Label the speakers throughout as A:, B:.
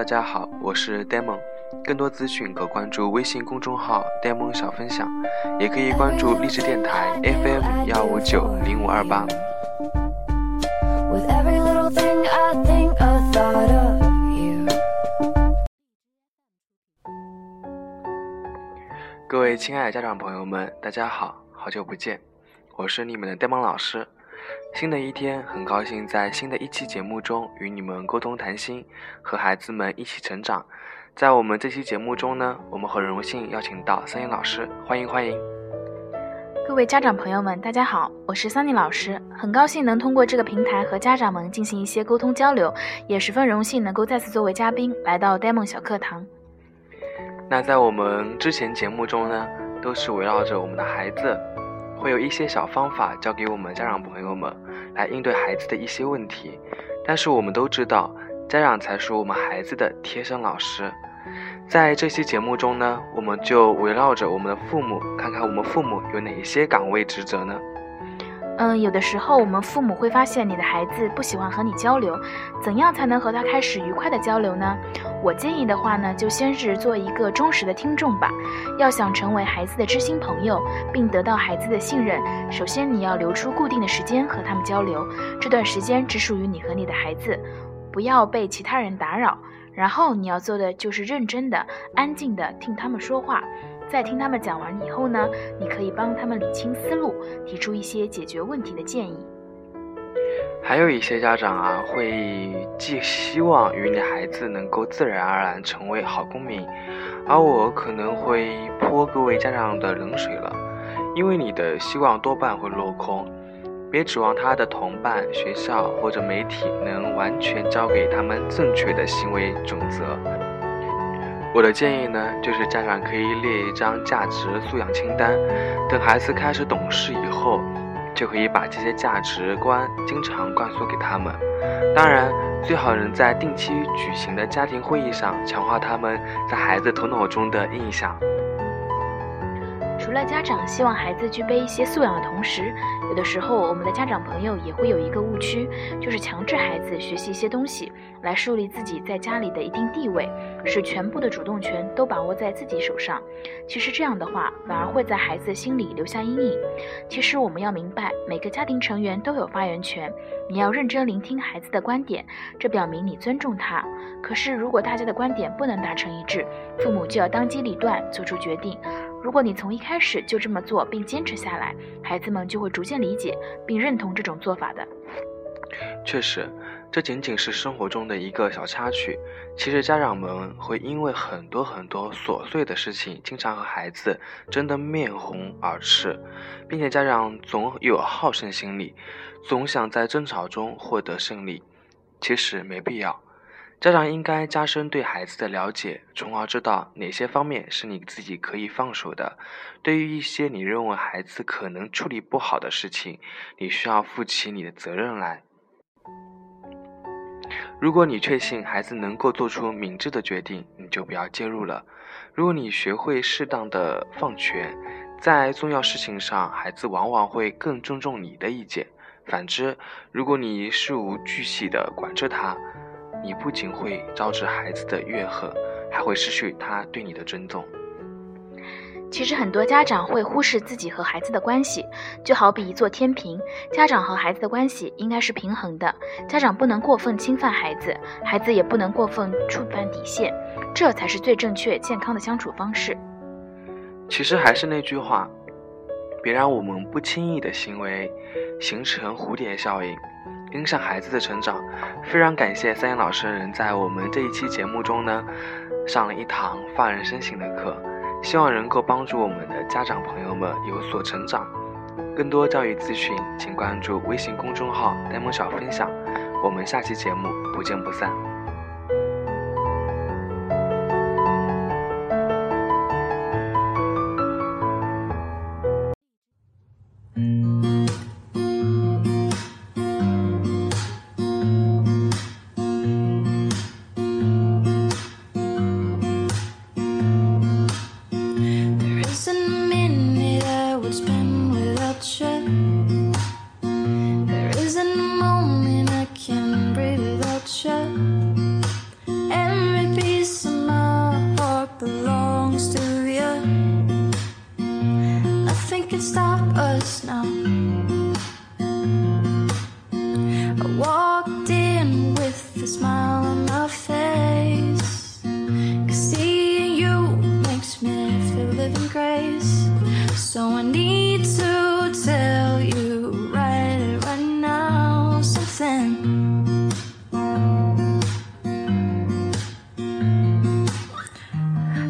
A: 大家好，我是 Demon。更多资讯可关注微信公众号 “Demon 小分享”，也可以关注励志电台 FM 幺五九零五二八。各位亲爱的家长朋友们，大家好，好久不见，我是你们的 Demon 老师。新的一天，很高兴在新的一期节目中与你们沟通谈心，和孩子们一起成长。在我们这期节目中呢，我们很荣幸邀请到桑尼老师，欢迎欢迎。
B: 各位家长朋友们，大家好，我是桑尼老师，很高兴能通过这个平台和家长们进行一些沟通交流，也十分荣幸能够再次作为嘉宾来到 Demon 小课堂。
A: 那在我们之前节目中呢，都是围绕着我们的孩子。会有一些小方法教给我们家长朋友们来应对孩子的一些问题，但是我们都知道，家长才是我们孩子的贴身老师。在这期节目中呢，我们就围绕着我们的父母，看看我们父母有哪一些岗位职责呢？
B: 嗯，有的时候我们父母会发现你的孩子不喜欢和你交流，怎样才能和他开始愉快的交流呢？我建议的话呢，就先是做一个忠实的听众吧。要想成为孩子的知心朋友，并得到孩子的信任，首先你要留出固定的时间和他们交流，这段时间只属于你和你的孩子，不要被其他人打扰。然后你要做的就是认真的、安静的听他们说话。在听他们讲完以后呢，你可以帮他们理清思路，提出一些解决问题的建议。
A: 还有一些家长啊，会寄希望于你孩子能够自然而然成为好公民，而我可能会泼各位家长的冷水了，因为你的希望多半会落空。别指望他的同伴、学校或者媒体能完全教给他们正确的行为准则。我的建议呢，就是家长可以列一张价值素养清单，等孩子开始懂事以后，就可以把这些价值观经常灌输给他们。当然，最好能在定期举行的家庭会议上强化他们在孩子头脑中的印象。
B: 除了家长希望孩子具备一些素养的同时，有的时候我们的家长朋友也会有一个误区，就是强制孩子学习一些东西，来树立自己在家里的一定地位，使全部的主动权都把握在自己手上。其实这样的话，反而会在孩子心里留下阴影。其实我们要明白，每个家庭成员都有发言权，你要认真聆听孩子的观点，这表明你尊重他。可是如果大家的观点不能达成一致，父母就要当机立断做出决定。如果你从一开始就这么做并坚持下来，孩子们就会逐渐理解并认同这种做法的。
A: 确实，这仅仅是生活中的一个小插曲。其实家长们会因为很多很多琐碎的事情，经常和孩子争得面红耳赤，并且家长总有好胜心理，总想在争吵中获得胜利。其实没必要。家长应该加深对孩子的了解，从而知道哪些方面是你自己可以放手的。对于一些你认为孩子可能处理不好的事情，你需要负起你的责任来。如果你确信孩子能够做出明智的决定，你就不要介入了。如果你学会适当的放权，在重要事情上，孩子往往会更尊重你的意见。反之，如果你事无巨细地管着他，你不仅会招致孩子的怨恨，还会失去他对你的尊重。
B: 其实很多家长会忽视自己和孩子的关系，就好比一座天平，家长和孩子的关系应该是平衡的。家长不能过分侵犯孩子，孩子也不能过分触犯底线，这才是最正确、健康的相处方式。
A: 其实还是那句话，别让我们不经意的行为形成蝴蝶效应。影响孩子的成长，非常感谢三言老师能在我们这一期节目中呢，上了一堂发人深省的课，希望能够帮助我们的家长朋友们有所成长。更多教育咨询，请关注微信公众号“呆萌小分享”，我们下期节目不见不散。
C: So I need to tell you right, right now something.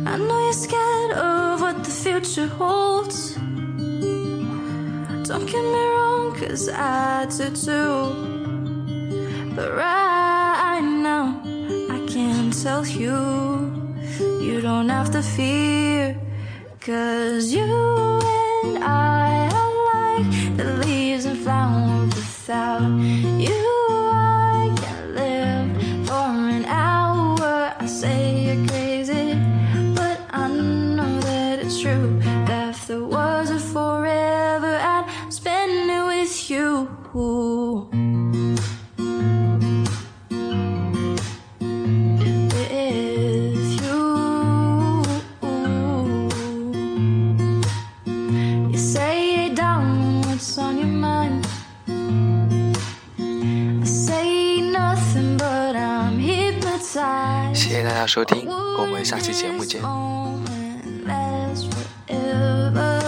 C: I know you're scared of what the future holds. Don't get me wrong, cause I do too. But right now, I can tell you, you don't have to fear. Cause you and I are like the leaves and flowers without you.
A: 谢谢大家收听我们下期节目见。